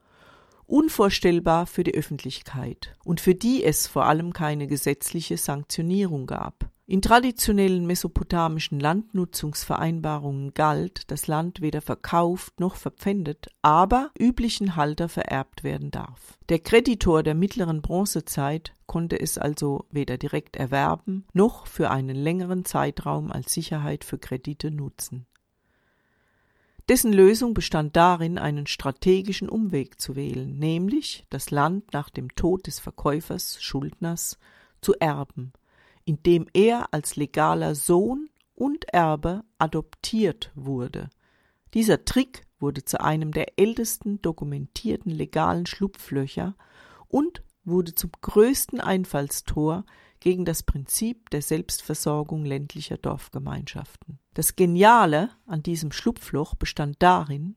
unvorstellbar für die Öffentlichkeit und für die es vor allem keine gesetzliche Sanktionierung gab. In traditionellen mesopotamischen Landnutzungsvereinbarungen galt, dass Land weder verkauft noch verpfändet, aber üblichen Halter vererbt werden darf. Der Kreditor der mittleren Bronzezeit konnte es also weder direkt erwerben noch für einen längeren Zeitraum als Sicherheit für Kredite nutzen. Dessen Lösung bestand darin, einen strategischen Umweg zu wählen, nämlich das Land nach dem Tod des Verkäufers, Schuldners, zu erben, indem er als legaler Sohn und Erbe adoptiert wurde. Dieser Trick wurde zu einem der ältesten dokumentierten legalen Schlupflöcher und wurde zum größten Einfallstor gegen das Prinzip der Selbstversorgung ländlicher Dorfgemeinschaften. Das Geniale an diesem Schlupfloch bestand darin,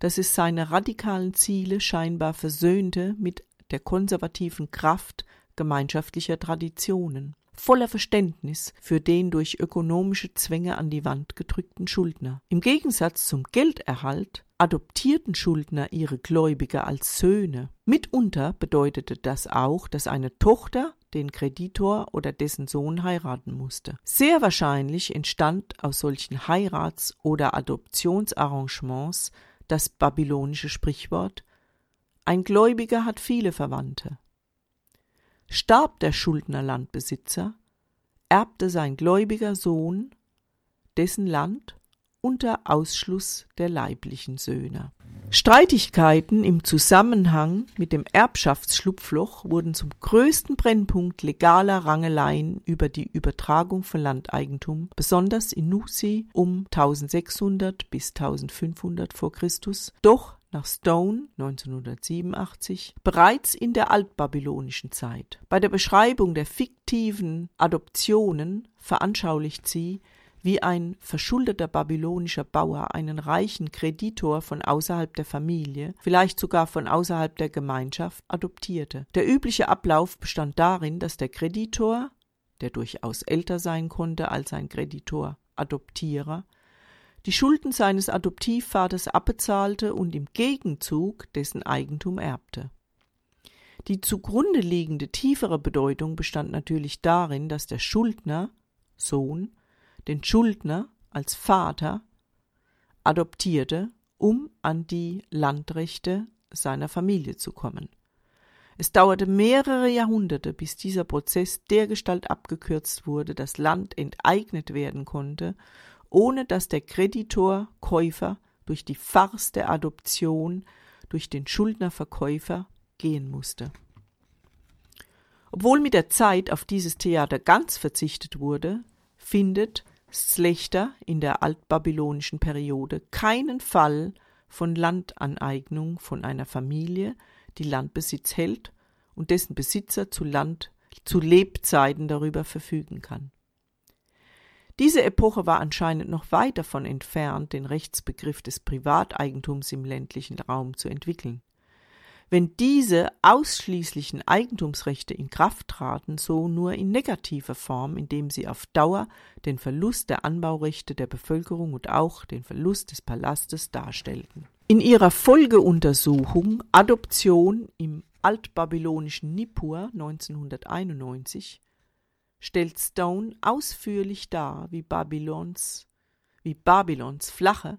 dass es seine radikalen Ziele scheinbar versöhnte mit der konservativen Kraft gemeinschaftlicher Traditionen, voller Verständnis für den durch ökonomische Zwänge an die Wand gedrückten Schuldner. Im Gegensatz zum Gelderhalt adoptierten Schuldner ihre Gläubiger als Söhne. Mitunter bedeutete das auch, dass eine Tochter den Kreditor oder dessen Sohn heiraten musste. Sehr wahrscheinlich entstand aus solchen Heirats- oder Adoptionsarrangements das babylonische Sprichwort Ein Gläubiger hat viele Verwandte. Starb der Schuldnerlandbesitzer, erbte sein gläubiger Sohn dessen Land unter Ausschluss der leiblichen Söhne. Streitigkeiten im Zusammenhang mit dem Erbschaftsschlupfloch wurden zum größten Brennpunkt legaler Rangeleien über die Übertragung von Landeigentum, besonders in Nusi um 1600 bis 1500 vor Christus, doch nach Stone 1987 bereits in der altbabylonischen Zeit. Bei der Beschreibung der fiktiven Adoptionen veranschaulicht sie, wie ein verschuldeter babylonischer Bauer einen reichen Kreditor von außerhalb der Familie, vielleicht sogar von außerhalb der Gemeinschaft, adoptierte. Der übliche Ablauf bestand darin, dass der Kreditor, der durchaus älter sein konnte als ein Kreditor Adoptierer, die Schulden seines Adoptivvaters abbezahlte und im Gegenzug dessen Eigentum erbte. Die zugrunde liegende tiefere Bedeutung bestand natürlich darin, dass der Schuldner, Sohn, den Schuldner als Vater adoptierte, um an die Landrechte seiner Familie zu kommen. Es dauerte mehrere Jahrhunderte, bis dieser Prozess dergestalt abgekürzt wurde, dass Land enteignet werden konnte, ohne dass der Kreditor Käufer durch die Farce der Adoption durch den Schuldnerverkäufer gehen musste. Obwohl mit der Zeit auf dieses Theater ganz verzichtet wurde, findet Slechter in der altbabylonischen Periode keinen Fall von Landaneignung von einer Familie, die Landbesitz hält und dessen Besitzer zu Land zu Lebzeiten darüber verfügen kann. Diese Epoche war anscheinend noch weit davon entfernt, den Rechtsbegriff des Privateigentums im ländlichen Raum zu entwickeln. Wenn diese ausschließlichen Eigentumsrechte in Kraft traten, so nur in negativer Form, indem sie auf Dauer den Verlust der Anbaurechte der Bevölkerung und auch den Verlust des Palastes darstellten. In ihrer Folgeuntersuchung Adoption im altbabylonischen Nippur 1991 stellt Stone ausführlich dar, wie Babylons, wie Babylons flache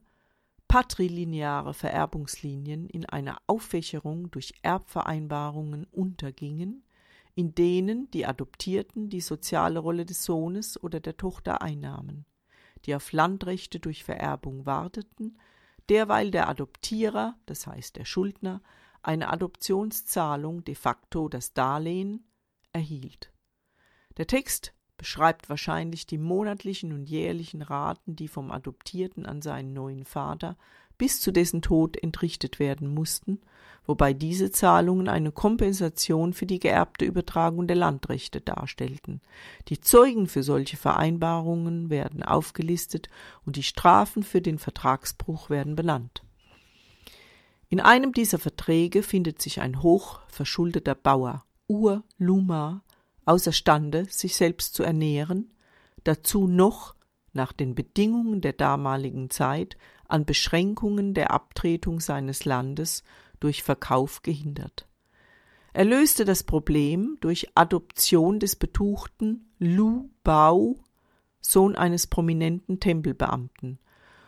patrilineare Vererbungslinien in einer Auffächerung durch Erbvereinbarungen untergingen, in denen die Adoptierten die soziale Rolle des Sohnes oder der Tochter einnahmen, die auf Landrechte durch Vererbung warteten, derweil der Adoptierer, das heißt der Schuldner, eine Adoptionszahlung de facto das Darlehen erhielt. Der Text beschreibt wahrscheinlich die monatlichen und jährlichen Raten, die vom Adoptierten an seinen neuen Vater bis zu dessen Tod entrichtet werden mussten, wobei diese Zahlungen eine Kompensation für die geerbte Übertragung der Landrechte darstellten. Die Zeugen für solche Vereinbarungen werden aufgelistet und die Strafen für den Vertragsbruch werden benannt. In einem dieser Verträge findet sich ein hoch verschuldeter Bauer, Ur Luma, außerstande, sich selbst zu ernähren, dazu noch nach den Bedingungen der damaligen Zeit an Beschränkungen der Abtretung seines Landes durch Verkauf gehindert. Er löste das Problem durch Adoption des betuchten Lu Bao, Sohn eines prominenten Tempelbeamten,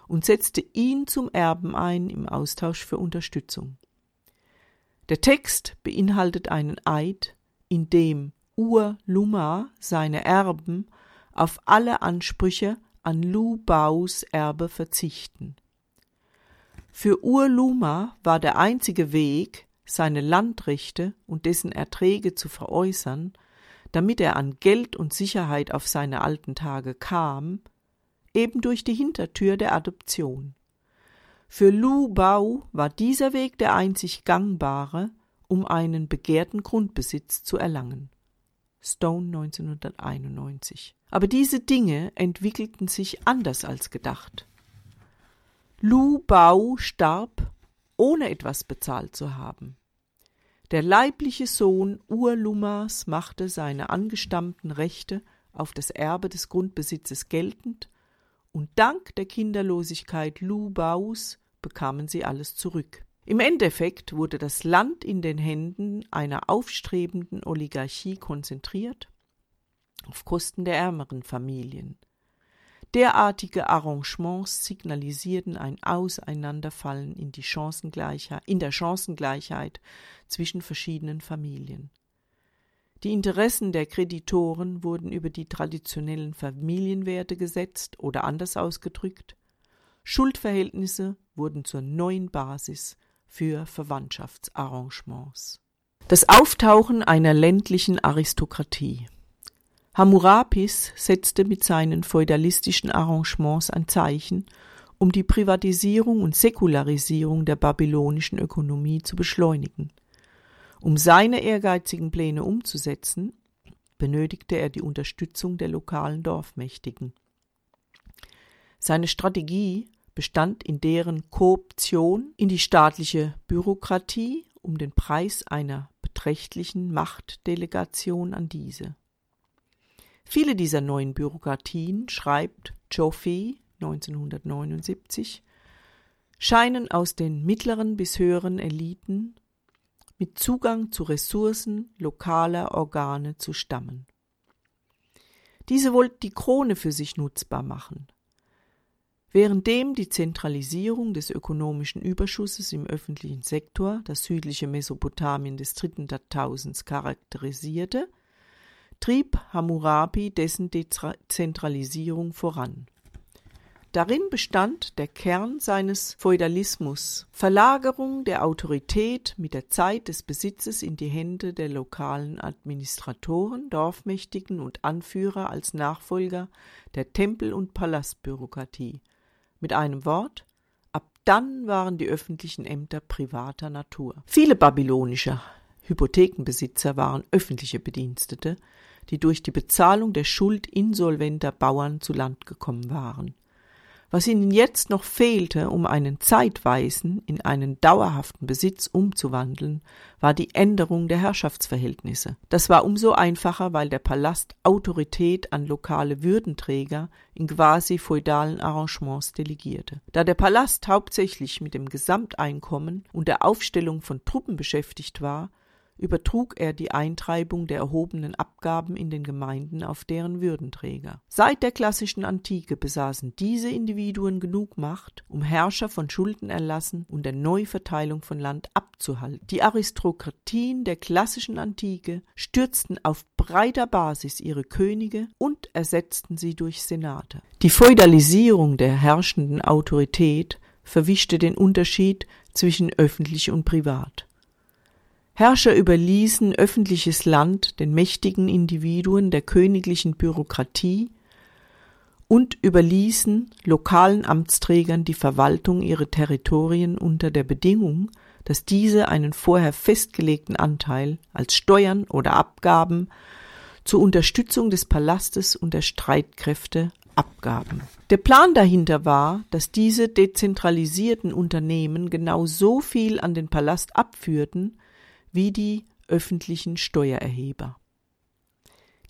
und setzte ihn zum Erben ein im Austausch für Unterstützung. Der Text beinhaltet einen Eid, in dem Ur Luma seine Erben auf alle Ansprüche an Lu Baos Erbe verzichten. Für Ur Luma war der einzige Weg, seine Landrechte und dessen Erträge zu veräußern, damit er an Geld und Sicherheit auf seine alten Tage kam, eben durch die Hintertür der Adoption. Für Lu Bao war dieser Weg der einzig gangbare, um einen begehrten Grundbesitz zu erlangen. Stone 1991. Aber diese Dinge entwickelten sich anders als gedacht. Lu Bao starb, ohne etwas bezahlt zu haben. Der leibliche Sohn Urlumas machte seine angestammten Rechte auf das Erbe des Grundbesitzes geltend, und dank der Kinderlosigkeit Lu Baos bekamen sie alles zurück. Im Endeffekt wurde das Land in den Händen einer aufstrebenden Oligarchie konzentriert, auf Kosten der ärmeren Familien. Derartige Arrangements signalisierten ein Auseinanderfallen in, in der Chancengleichheit zwischen verschiedenen Familien. Die Interessen der Kreditoren wurden über die traditionellen Familienwerte gesetzt oder anders ausgedrückt, Schuldverhältnisse wurden zur neuen Basis für Verwandtschaftsarrangements. Das Auftauchen einer ländlichen Aristokratie. Hammurapis setzte mit seinen feudalistischen Arrangements ein Zeichen, um die Privatisierung und Säkularisierung der babylonischen Ökonomie zu beschleunigen. Um seine ehrgeizigen Pläne umzusetzen, benötigte er die Unterstützung der lokalen Dorfmächtigen. Seine Strategie bestand in deren Kooption in die staatliche Bürokratie um den Preis einer beträchtlichen Machtdelegation an diese. Viele dieser neuen Bürokratien, schreibt Joffe 1979, scheinen aus den mittleren bis höheren Eliten mit Zugang zu Ressourcen lokaler Organe zu stammen. Diese wollten die Krone für sich nutzbar machen, Währenddem die Zentralisierung des ökonomischen Überschusses im öffentlichen Sektor das südliche Mesopotamien des dritten Jahrtausends charakterisierte, trieb Hammurabi dessen Dezentralisierung voran. Darin bestand der Kern seines Feudalismus, Verlagerung der Autorität mit der Zeit des Besitzes in die Hände der lokalen Administratoren, Dorfmächtigen und Anführer als Nachfolger der Tempel- und Palastbürokratie – mit einem Wort, ab dann waren die öffentlichen Ämter privater Natur. Viele babylonische Hypothekenbesitzer waren öffentliche Bedienstete, die durch die Bezahlung der Schuld insolventer Bauern zu Land gekommen waren. Was ihnen jetzt noch fehlte, um einen zeitweisen in einen dauerhaften Besitz umzuwandeln, war die Änderung der Herrschaftsverhältnisse. Das war umso einfacher, weil der Palast Autorität an lokale Würdenträger in quasi feudalen Arrangements delegierte. Da der Palast hauptsächlich mit dem Gesamteinkommen und der Aufstellung von Truppen beschäftigt war, übertrug er die Eintreibung der erhobenen Abgaben in den Gemeinden auf deren Würdenträger. Seit der klassischen Antike besaßen diese Individuen genug Macht, um Herrscher von Schuldenerlassen und der Neuverteilung von Land abzuhalten. Die Aristokratien der klassischen Antike stürzten auf breiter Basis ihre Könige und ersetzten sie durch Senate. Die Feudalisierung der herrschenden Autorität verwischte den Unterschied zwischen öffentlich und privat. Herrscher überließen öffentliches Land den mächtigen Individuen der königlichen Bürokratie und überließen lokalen Amtsträgern die Verwaltung ihrer Territorien unter der Bedingung, dass diese einen vorher festgelegten Anteil als Steuern oder Abgaben zur Unterstützung des Palastes und der Streitkräfte abgaben. Der Plan dahinter war, dass diese dezentralisierten Unternehmen genau so viel an den Palast abführten wie die öffentlichen Steuererheber.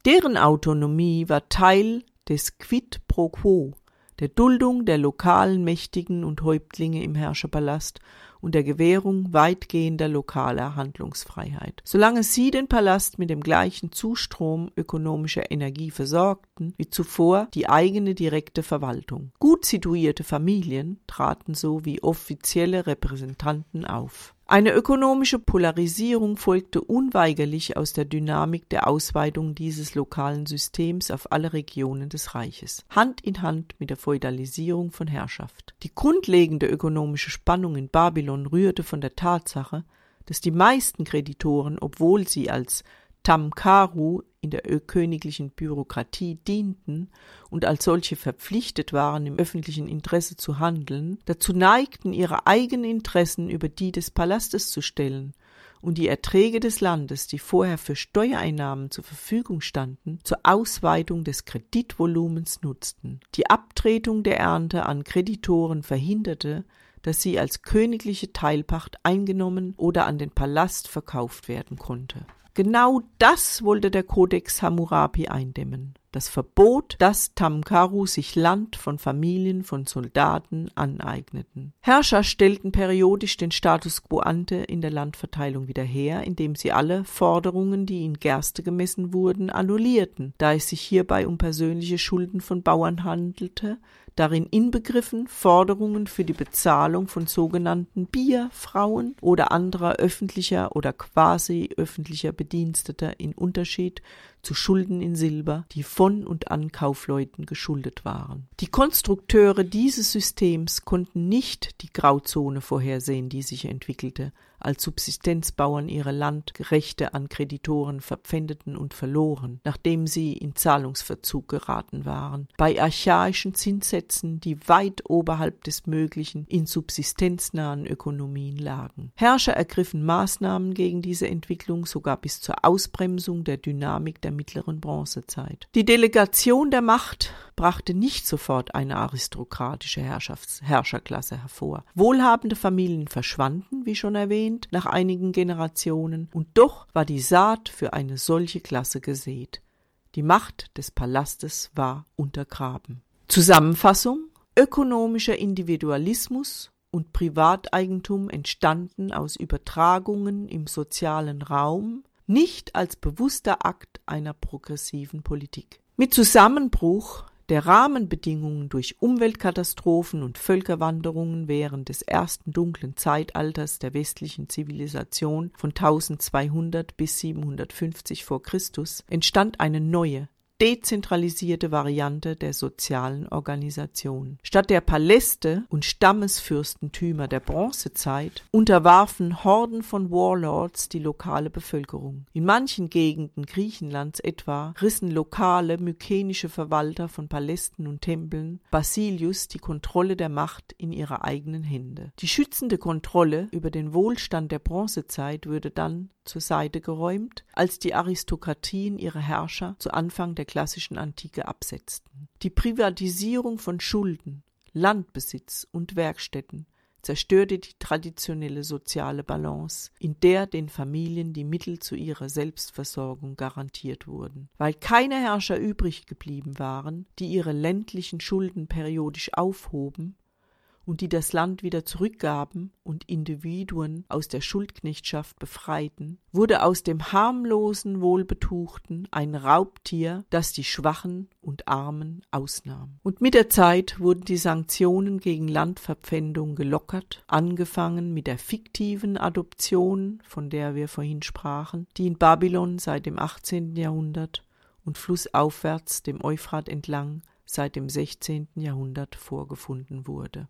Deren Autonomie war Teil des Quid pro quo, der Duldung der lokalen Mächtigen und Häuptlinge im Herrscherpalast und der Gewährung weitgehender lokaler Handlungsfreiheit. Solange sie den Palast mit dem gleichen Zustrom ökonomischer Energie versorgten wie zuvor die eigene direkte Verwaltung. Gut situierte Familien traten so wie offizielle Repräsentanten auf. Eine ökonomische Polarisierung folgte unweigerlich aus der Dynamik der Ausweitung dieses lokalen Systems auf alle Regionen des Reiches, Hand in Hand mit der Feudalisierung von Herrschaft. Die grundlegende ökonomische Spannung in Babylon rührte von der Tatsache, dass die meisten Kreditoren, obwohl sie als Tamkaru in der königlichen Bürokratie dienten und als solche verpflichtet waren, im öffentlichen Interesse zu handeln, dazu neigten, ihre eigenen Interessen über die des Palastes zu stellen und die Erträge des Landes, die vorher für Steuereinnahmen zur Verfügung standen, zur Ausweitung des Kreditvolumens nutzten. Die Abtretung der Ernte an Kreditoren verhinderte, dass sie als königliche Teilpacht eingenommen oder an den Palast verkauft werden konnte. Genau das wollte der Kodex Hammurabi eindämmen. Das Verbot, dass Tamkaru sich Land von Familien von Soldaten aneigneten. Herrscher stellten periodisch den Status quo ante in der Landverteilung wieder her, indem sie alle Forderungen, die in Gerste gemessen wurden, annullierten, da es sich hierbei um persönliche Schulden von Bauern handelte, darin inbegriffen Forderungen für die Bezahlung von sogenannten Bierfrauen oder anderer öffentlicher oder quasi öffentlicher Bediensteter in Unterschied zu Schulden in Silber, die von und an Kaufleuten geschuldet waren. Die Konstrukteure dieses Systems konnten nicht die Grauzone vorhersehen, die sich entwickelte, als Subsistenzbauern ihre Landrechte an Kreditoren verpfändeten und verloren, nachdem sie in Zahlungsverzug geraten waren, bei archaischen Zinssätzen, die weit oberhalb des Möglichen in subsistenznahen Ökonomien lagen. Herrscher ergriffen Maßnahmen gegen diese Entwicklung sogar bis zur Ausbremsung der Dynamik der mittleren Bronzezeit. Die Delegation der Macht brachte nicht sofort eine aristokratische Herrschafts Herrscherklasse hervor. Wohlhabende Familien verschwanden, wie schon erwähnt, nach einigen Generationen, und doch war die Saat für eine solche Klasse gesät. Die Macht des Palastes war untergraben. Zusammenfassung Ökonomischer Individualismus und Privateigentum entstanden aus Übertragungen im sozialen Raum, nicht als bewusster Akt einer progressiven Politik. Mit Zusammenbruch der Rahmenbedingungen durch Umweltkatastrophen und Völkerwanderungen während des ersten dunklen Zeitalters der westlichen Zivilisation von 1200 bis 750 vor Christus entstand eine neue, dezentralisierte Variante der sozialen Organisation. Statt der Paläste und Stammesfürstentümer der Bronzezeit unterwarfen Horden von Warlords die lokale Bevölkerung. In manchen Gegenden Griechenlands etwa rissen lokale mykenische Verwalter von Palästen und Tempeln Basilius die Kontrolle der Macht in ihre eigenen Hände. Die schützende Kontrolle über den Wohlstand der Bronzezeit würde dann zur Seite geräumt, als die Aristokratien ihre Herrscher zu Anfang der klassischen Antike absetzten. Die Privatisierung von Schulden, Landbesitz und Werkstätten zerstörte die traditionelle soziale Balance, in der den Familien die Mittel zu ihrer Selbstversorgung garantiert wurden. Weil keine Herrscher übrig geblieben waren, die ihre ländlichen Schulden periodisch aufhoben, und die das Land wieder zurückgaben und Individuen aus der Schuldknechtschaft befreiten, wurde aus dem harmlosen Wohlbetuchten ein Raubtier, das die Schwachen und Armen ausnahm. Und mit der Zeit wurden die Sanktionen gegen Landverpfändung gelockert, angefangen mit der fiktiven Adoption, von der wir vorhin sprachen, die in Babylon seit dem 18. Jahrhundert und flussaufwärts dem Euphrat entlang seit dem 16. Jahrhundert vorgefunden wurde